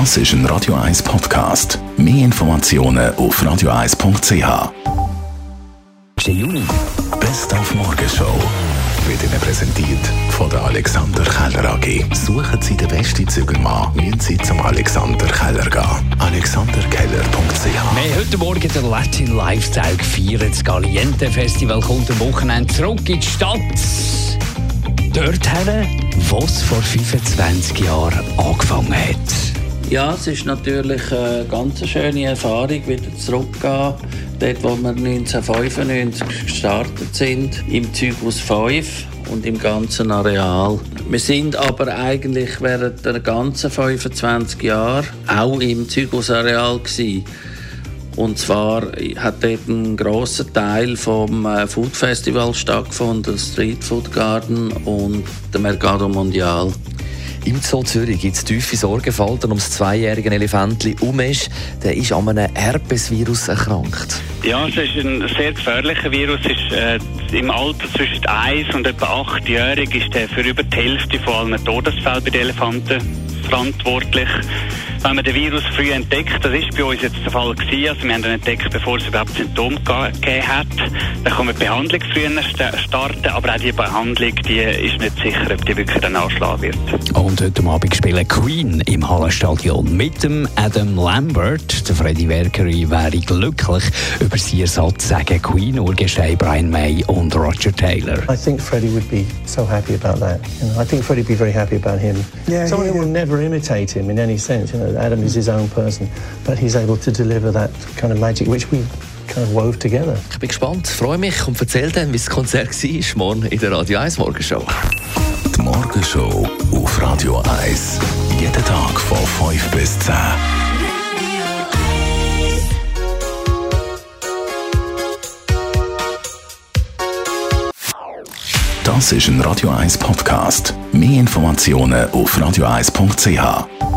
Das ist ein Radio 1 Podcast. Mehr Informationen auf radio1.ch. Juni. Best auf Morgenshow wird Ihnen präsentiert von der Alexander Keller AG. Suchen Sie den besten Zügelmann, müssen Sie zum Alexander Keller gehen. AlexanderKeller.ch Wir heute Morgen den Latin Lifestyle gefeiert. Das Galiente Festival kommt am Wochenende zurück in die Stadt. Dorthin, wo es vor 25 Jahren angefangen hat. Ja, es ist natürlich eine ganz schöne Erfahrung, wieder zurückzugehen. Dort, wo wir 1995 gestartet sind, im Zyklus 5 und im ganzen Areal. Wir sind aber eigentlich während der ganzen 25 Jahre auch im Zyklusareal gewesen. Und zwar hat dort ein grosser Teil vom äh, Food Festival stattgefunden, Street Food Garden und der Mercado Mondial. Im Zoo Zürich gibt es tiefe Sorgenfalten ums zweijährige Elefantli Umesh. Der ist an einem Herpesvirus erkrankt. Ja, es ist ein sehr gefährlicher Virus. Ist, äh, Im Alter zwischen 1 und etwa 8 Jahren ist er für über die Hälfte von allen Todesfällen bei den Elefanten verantwortlich. Wenn man den Virus früh entdeckt, das ist bei uns jetzt der Fall gewesen, also wir haben ihn entdeckt, bevor es überhaupt Symptome gegeben hat, dann kann man die Behandlung früher starten, aber auch die Behandlung, die ist nicht sicher, ob die wirklich dann anschlagen wird. Und heute Abend spielen Queen im Hallenstadion mit dem Adam Lambert. Der Freddie Mercury wäre glücklich über sie Ersatz sagen Queen Urgestein Brian May und Roger Taylor. I think Freddie would be so happy about that. You know, I think Freddie would be very happy about him. Yeah, Someone yeah, who will never imitate him in any sense. You know, Adam is his own person, but he's able to deliver that kind of magic which we kind of wove together. Ich bin gespannt, freue mich und erzähle dann, wie das Konzert war morgen in der Radio 1 Morgenshow. Die Morgenshow auf Radio 1. Jeden Tag von 5 bis 10. Das ist ein Radio 1 Podcast. Mehr Informationen auf radio1.ch.